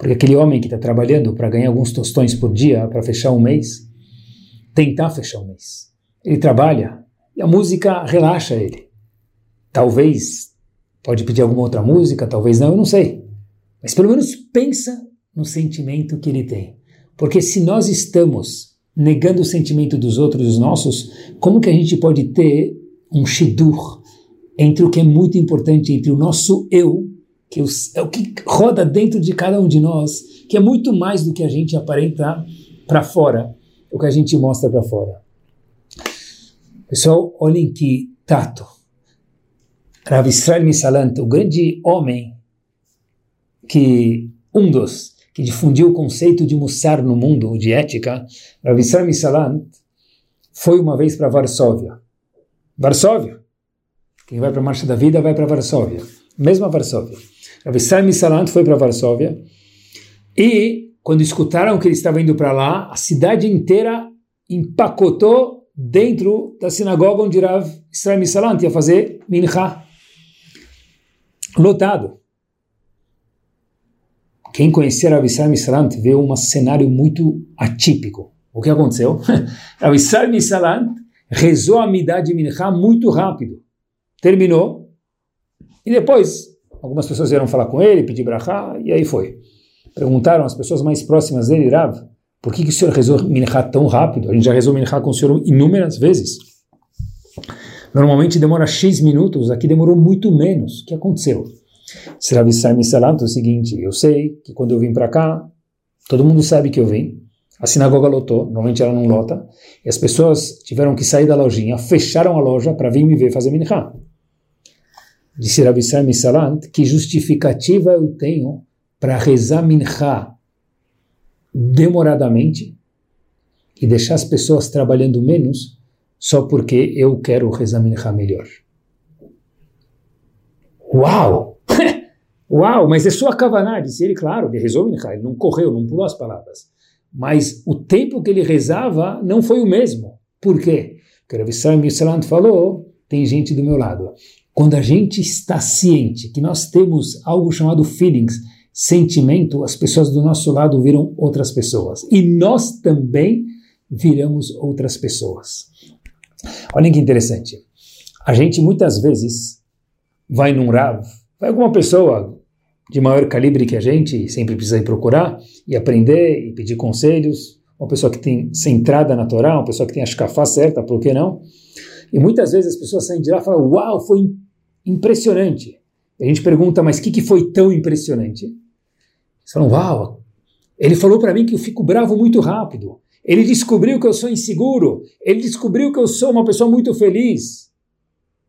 Porque aquele homem que está trabalhando para ganhar alguns tostões por dia para fechar um mês, tentar fechar um mês. Ele trabalha e a música relaxa ele. Talvez pode pedir alguma outra música, talvez não, eu não sei. Mas pelo menos pensa no sentimento que ele tem. Porque se nós estamos negando o sentimento dos outros e os nossos, como que a gente pode ter um shidur entre o que é muito importante, entre o nosso eu, que é o que roda dentro de cada um de nós, que é muito mais do que a gente aparenta para fora, o que a gente mostra para fora. Pessoal, olhem que tato. Rav Israel Misalant, o grande homem que um dos que difundiu o conceito de Mussar no mundo, de ética, Rav Israel Misalant foi uma vez para Varsóvia. Varsóvia, quem vai para a Marcha da Vida vai para Varsóvia. Mesma Varsóvia. Rav Saim Salant foi para Varsóvia e, quando escutaram que ele estava indo para lá, a cidade inteira empacotou dentro da sinagoga onde Rav Israel Salant ia fazer mincha. Lotado. Quem conhecer Rav Israel Salant vê um cenário muito atípico. O que aconteceu? *laughs* Rav Israel Salant rezou a midá de mincha muito rápido terminou, e depois algumas pessoas vieram falar com ele, pedir brachá, e aí foi. Perguntaram as pessoas mais próximas dele, Rav, por que, que o senhor rezou minchá tão rápido? A gente já rezou minchá com o senhor inúmeras vezes. Normalmente demora X minutos, aqui demorou muito menos. O que aconteceu? Se Rav Isai Salam é o seguinte, eu sei que quando eu vim para cá, todo mundo sabe que eu vim, a sinagoga lotou, normalmente ela não lota, e as pessoas tiveram que sair da lojinha, fecharam a loja para vir me ver fazer minchá disse Rabi Sami Salant, que justificativa eu tenho para rezar mincha demoradamente e deixar as pessoas trabalhando menos só porque eu quero rezar mincha melhor. Uau! *laughs* Uau, mas é sua kavaná, disse ele, claro, ele rezou mincha, ele não correu, não pulou as palavras. Mas o tempo que ele rezava não foi o mesmo. Por quê? Porque Rabi Sami Salant falou, tem gente do meu lado. Quando a gente está ciente que nós temos algo chamado feelings, sentimento, as pessoas do nosso lado viram outras pessoas. E nós também viramos outras pessoas. Olhem que interessante. A gente muitas vezes vai num Rav, vai alguma pessoa de maior calibre que a gente, sempre precisa ir procurar e aprender e pedir conselhos, uma pessoa que tem centrada na Torá, uma pessoa que tem a escafá certa, por que não? E muitas vezes as pessoas saem de lá e falam, uau, foi impressionante. A gente pergunta, mas o que, que foi tão impressionante? Eles falam, uau, ele falou para mim que eu fico bravo muito rápido. Ele descobriu que eu sou inseguro. Ele descobriu que eu sou uma pessoa muito feliz.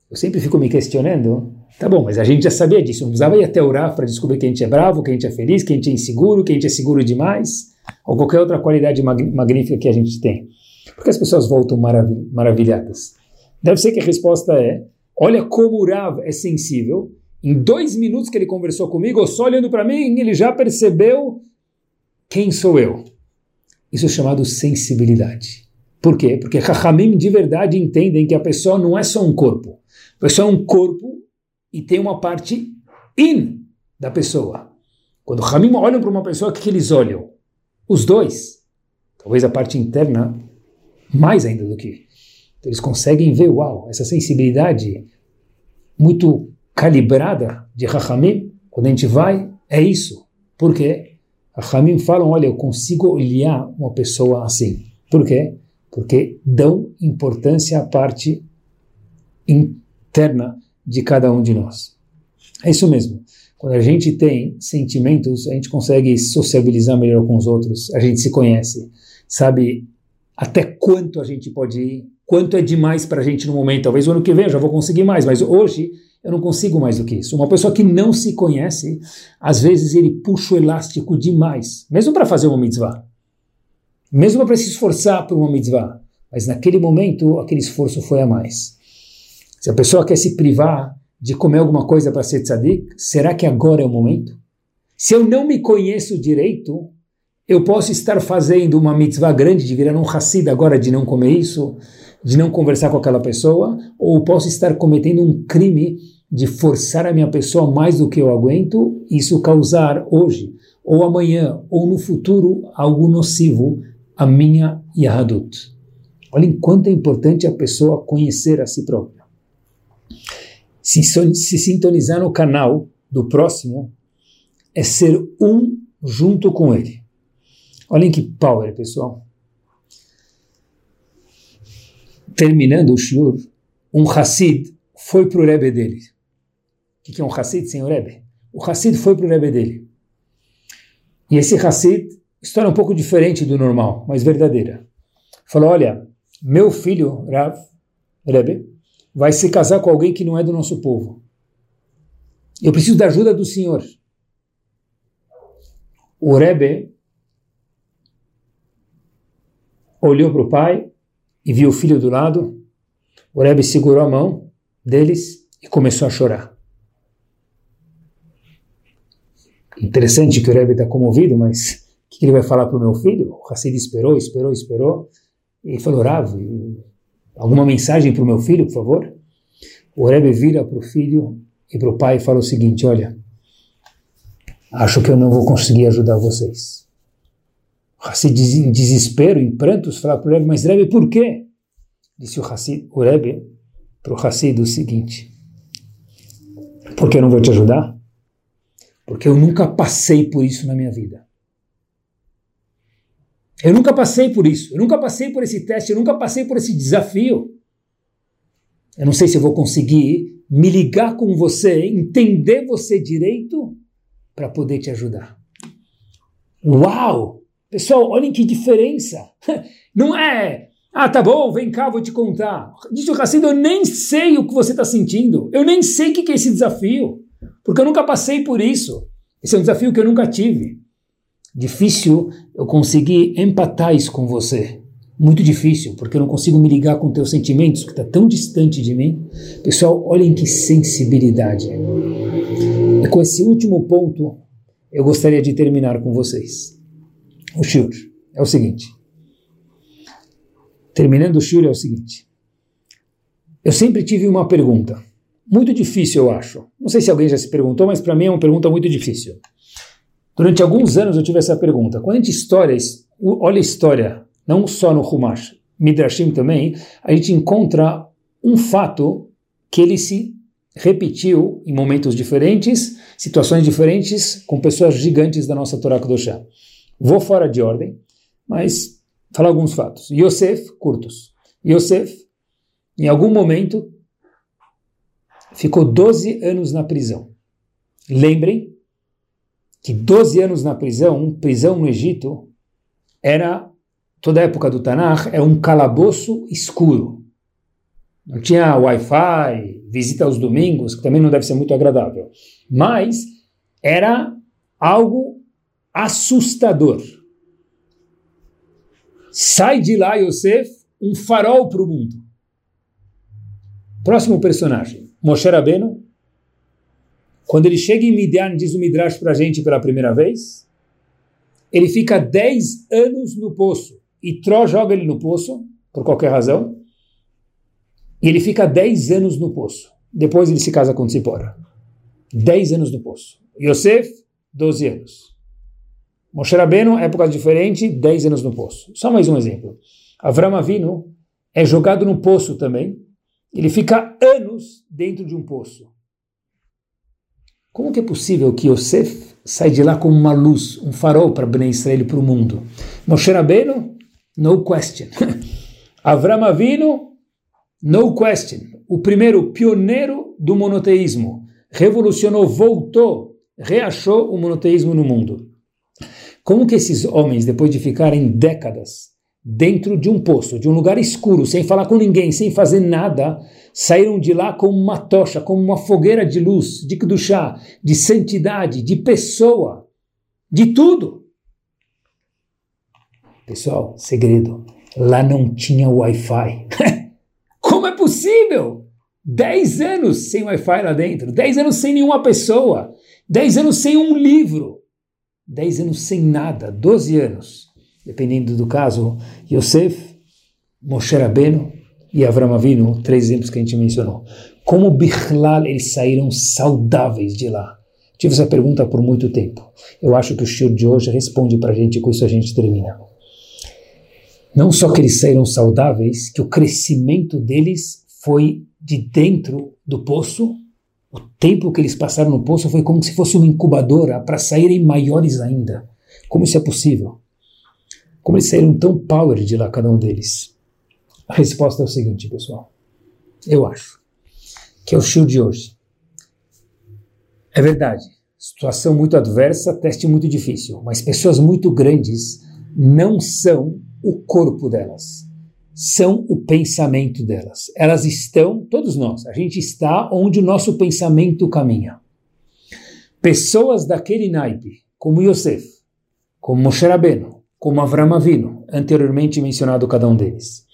Eu sempre fico me questionando. Tá bom, mas a gente já sabia disso. Não precisava ir até orar para descobrir que a gente é bravo, que a gente é feliz, que a gente é inseguro, que a gente é seguro demais. Ou qualquer outra qualidade magnífica que a gente tem. Por que as pessoas voltam maravilhadas? Deve ser que a resposta é: olha como o Rav é sensível. Em dois minutos que ele conversou comigo, só olhando para mim, ele já percebeu quem sou eu. Isso é chamado sensibilidade. Por quê? Porque Rahamim de verdade entendem que a pessoa não é só um corpo. A pessoa é um corpo e tem uma parte in da pessoa. Quando Rahamim olham para uma pessoa, o que, que eles olham? Os dois. Talvez a parte interna mais ainda do que então, eles conseguem ver, uau, essa sensibilidade muito calibrada de Rahamim, quando a gente vai, é isso. Por quê? Rahamim falam, olha, eu consigo olhar uma pessoa assim. Por quê? Porque dão importância à parte interna de cada um de nós. É isso mesmo. Quando a gente tem sentimentos, a gente consegue sociabilizar melhor com os outros, a gente se conhece, sabe até quanto a gente pode ir, quanto é demais para a gente no momento. Talvez o ano que vem eu já vou conseguir mais, mas hoje eu não consigo mais do que isso. Uma pessoa que não se conhece, às vezes ele puxa o elástico demais, mesmo para fazer uma mitzvah, mesmo para se esforçar por uma mitzvah, mas naquele momento aquele esforço foi a mais. Se a pessoa quer se privar de comer alguma coisa para ser tzadik, será que agora é o momento? Se eu não me conheço direito, eu posso estar fazendo uma mitzvah grande de virar um hassid agora de não comer isso, de não conversar com aquela pessoa, ou posso estar cometendo um crime de forçar a minha pessoa mais do que eu aguento, isso causar hoje, ou amanhã, ou no futuro, algo nocivo a minha Yahadut. Olhem quanto é importante a pessoa conhecer a si própria se, se sintonizar no canal do próximo é ser um junto com ele. Olhem que power, pessoal. Terminando o shiur, um Hassid foi para o Rebbe dele. O que é um Hassid sem o Rebbe? O Hassid foi para o Rebbe dele. E esse Hassid, história um pouco diferente do normal, mas verdadeira. Falou, olha, meu filho, Rav, Rebbe, vai se casar com alguém que não é do nosso povo. Eu preciso da ajuda do Senhor. O Rebbe olhou para o pai e viu o filho do lado. O Rebbe segurou a mão deles e começou a chorar. Interessante que o Rebbe está comovido, mas o que ele vai falar para o meu filho? O Hassid esperou, esperou, esperou e falou, Rav, Alguma mensagem para o meu filho, por favor? O Rebbe vira para o filho e para o pai e fala o seguinte: Olha, acho que eu não vou conseguir ajudar vocês. Hassid, em desespero, em prantos, fala para o Rebbe: Mas Rebbe, por quê? Disse o, Hassid, o Rebbe para o Hassid o seguinte: Por que eu não vou te ajudar? Porque eu nunca passei por isso na minha vida. Eu nunca passei por isso, eu nunca passei por esse teste, eu nunca passei por esse desafio. Eu não sei se eu vou conseguir me ligar com você, entender você direito para poder te ajudar. Uau! Pessoal, olhem que diferença. *laughs* Não é, ah, tá bom, vem cá, vou te contar. Diz o Hassido, eu nem sei o que você está sentindo. Eu nem sei o que é esse desafio. Porque eu nunca passei por isso. Esse é um desafio que eu nunca tive. Difícil eu conseguir empatar isso com você. Muito difícil, porque eu não consigo me ligar com teus sentimentos, que está tão distante de mim. Pessoal, olhem que sensibilidade. E com esse último ponto, eu gostaria de terminar com vocês. O Shur é o seguinte. Terminando o Shur é o seguinte. Eu sempre tive uma pergunta. Muito difícil, eu acho. Não sei se alguém já se perguntou, mas para mim é uma pergunta muito difícil. Durante alguns anos eu tive essa pergunta. Quando a gente história, olha a história, não só no Humash, Midrashim também, a gente encontra um fato que ele se repetiu em momentos diferentes, situações diferentes, com pessoas gigantes da nossa Torá Kedoshá. Vou fora de ordem, mas falar alguns fatos. Yosef, curtos. Yosef, em algum momento, ficou 12 anos na prisão. Lembrem que 12 anos na prisão, prisão no Egito, era, toda a época do Tanakh, é um calabouço escuro. Não tinha Wi-Fi, visita aos domingos, que também não deve ser muito agradável. Mas era algo assustador. Sai de lá, Yosef, um farol para o mundo. Próximo personagem, Moshe Rabbeinu, quando ele chega em Midian, diz o Midrash para a gente pela primeira vez, ele fica 10 anos no poço. E Tró joga ele no poço, por qualquer razão, e ele fica 10 anos no poço. Depois ele se casa com Tzipora. 10 anos no poço. Yosef, 12 anos. Moshe Rabbeinu, época diferente, 10 anos no poço. Só mais um exemplo. Avram Avinu é jogado no poço também. Ele fica anos dentro de um poço. Como que é possível que Yosef sai de lá como uma luz, um farol para Ben Israel para o mundo? Moshe Rabbeinu, no question. *laughs* Avram Avinu, no question. O primeiro pioneiro do monoteísmo. revolucionou, voltou, reachou o monoteísmo no mundo. Como que esses homens, depois de ficarem décadas dentro de um poço, de um lugar escuro, sem falar com ninguém, sem fazer nada, saíram de lá como uma tocha, como uma fogueira de luz, de chá, de santidade, de pessoa, de tudo. Pessoal, segredo, lá não tinha Wi-Fi. *laughs* Como é possível? Dez anos sem Wi-Fi lá dentro, dez anos sem nenhuma pessoa, dez anos sem um livro, dez anos sem nada, doze anos, dependendo do caso, Yosef, Moshe Rabbeinu e Avram Avinu, três exemplos que a gente mencionou. Como Bichlal eles saíram saudáveis de lá? Tive essa pergunta por muito tempo. Eu acho que o Shur de hoje responde para a gente e com isso a gente termina. Não só que eles saíram saudáveis, que o crescimento deles foi de dentro do poço. O tempo que eles passaram no poço foi como se fosse uma incubadora para saírem maiores ainda. Como isso é possível? Como eles saíram tão power de lá, cada um deles? A resposta é o seguinte, pessoal. Eu acho que é o show de hoje. É verdade. Situação muito adversa, teste muito difícil. Mas pessoas muito grandes não são o corpo delas, são o pensamento delas. Elas estão, todos nós, a gente está onde o nosso pensamento caminha. Pessoas daquele naipe, como Yosef, como Moshe Rabbeinu, como Avram Avinu, anteriormente mencionado cada um deles,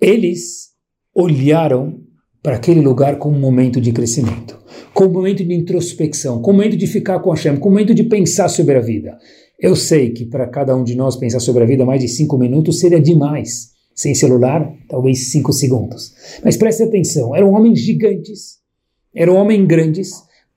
eles olharam para aquele lugar como um momento de crescimento, como um momento de introspecção, como um momento de ficar com Hashem, como um momento de pensar sobre a vida. Eu sei que para cada um de nós pensar sobre a vida mais de cinco minutos seria demais. Sem celular, talvez cinco segundos. Mas preste atenção, eram homens gigantes, eram homens grandes.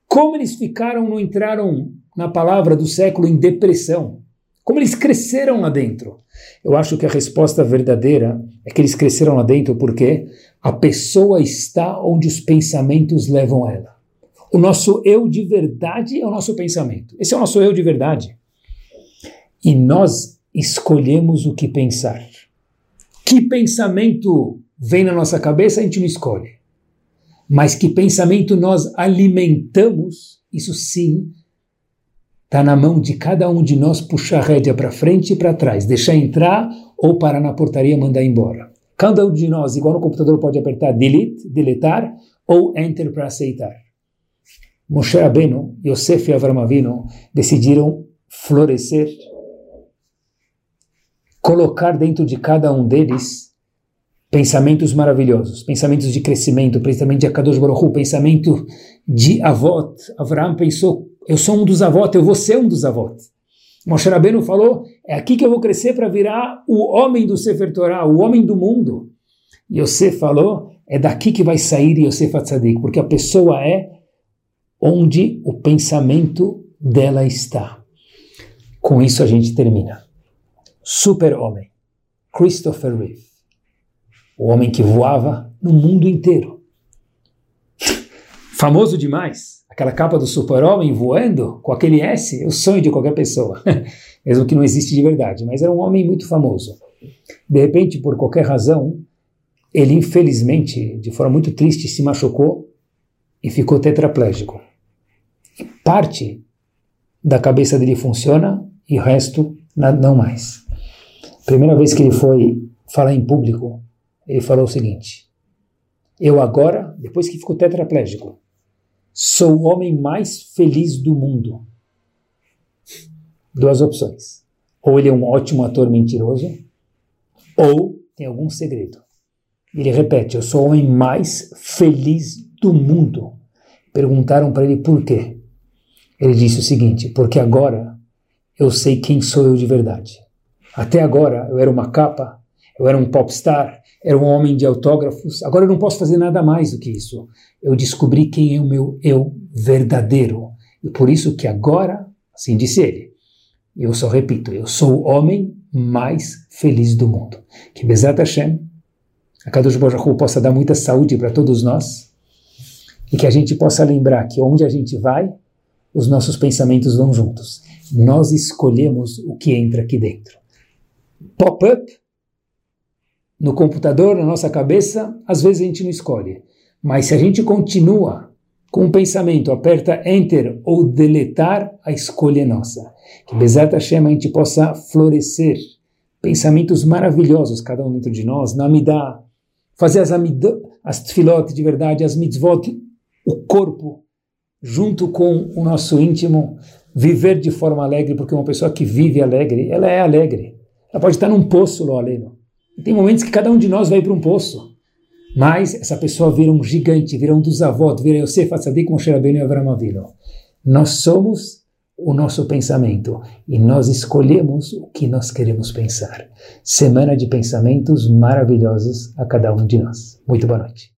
Como eles ficaram, não entraram na palavra do século em depressão? Como eles cresceram lá dentro? Eu acho que a resposta verdadeira é que eles cresceram lá dentro porque a pessoa está onde os pensamentos levam ela. O nosso eu de verdade é o nosso pensamento. Esse é o nosso eu de verdade e nós escolhemos o que pensar. Que pensamento vem na nossa cabeça, a gente não escolhe. Mas que pensamento nós alimentamos, isso sim está na mão de cada um de nós puxar a rédea para frente e para trás, deixar entrar ou parar na portaria e mandar embora. Cada um de nós, igual no computador, pode apertar delete, deletar ou enter para aceitar. Moshe Rabbeinu, Yosef e Avram Avinu decidiram florescer colocar dentro de cada um deles pensamentos maravilhosos, pensamentos de crescimento, pensamento de Akadosh Baruch Hu, pensamento de avot. Avraham pensou, eu sou um dos avot, eu vou ser um dos avot. Moshe Rabbeinu falou, é aqui que eu vou crescer para virar o homem do Sefer Torah, o homem do mundo. Yosef falou, é daqui que vai sair Yosef Atzadik, porque a pessoa é onde o pensamento dela está. Com isso a gente termina super-homem, Christopher Reeve, o homem que voava no mundo inteiro. Famoso demais, aquela capa do super-homem voando com aquele S, é o sonho de qualquer pessoa, *laughs* mesmo que não existe de verdade, mas era um homem muito famoso. De repente, por qualquer razão, ele infelizmente, de forma muito triste, se machucou e ficou tetraplégico. Parte da cabeça dele funciona e o resto não mais. Primeira vez que ele foi falar em público, ele falou o seguinte: Eu agora, depois que ficou tetraplégico, sou o homem mais feliz do mundo. Duas opções. Ou ele é um ótimo ator mentiroso, ou tem algum segredo. Ele repete: Eu sou o homem mais feliz do mundo. Perguntaram para ele por quê. Ele disse o seguinte: Porque agora eu sei quem sou eu de verdade. Até agora eu era uma capa, eu era um popstar, era um homem de autógrafos. Agora eu não posso fazer nada mais do que isso. Eu descobri quem é o meu eu verdadeiro. E por isso que agora, assim disse ele, eu só repito, eu sou o homem mais feliz do mundo. Que Bezat Hashem, a Kadosh Baruch possa dar muita saúde para todos nós e que a gente possa lembrar que onde a gente vai, os nossos pensamentos vão juntos. Nós escolhemos o que entra aqui dentro pop-up no computador, na nossa cabeça, às vezes a gente não escolhe. Mas se a gente continua com um pensamento, aperta Enter ou deletar, a escolha é nossa. Que Bezat Hashem a gente possa florescer pensamentos maravilhosos, cada um dentro de nós, na fazer as, amidot, as tfilot de verdade, as mitzvot, o corpo, junto com o nosso íntimo, viver de forma alegre, porque uma pessoa que vive alegre, ela é alegre. Ela pode estar num poço, lo aleno. Tem momentos que cada um de nós vai para um poço. Mas essa pessoa vira um gigante, vira um dos avós, vira Yosef Atzadik Moshe Rabbeinu e Avram Avinu. Nós somos o nosso pensamento e nós escolhemos o que nós queremos pensar. Semana de pensamentos maravilhosos a cada um de nós. Muito boa noite.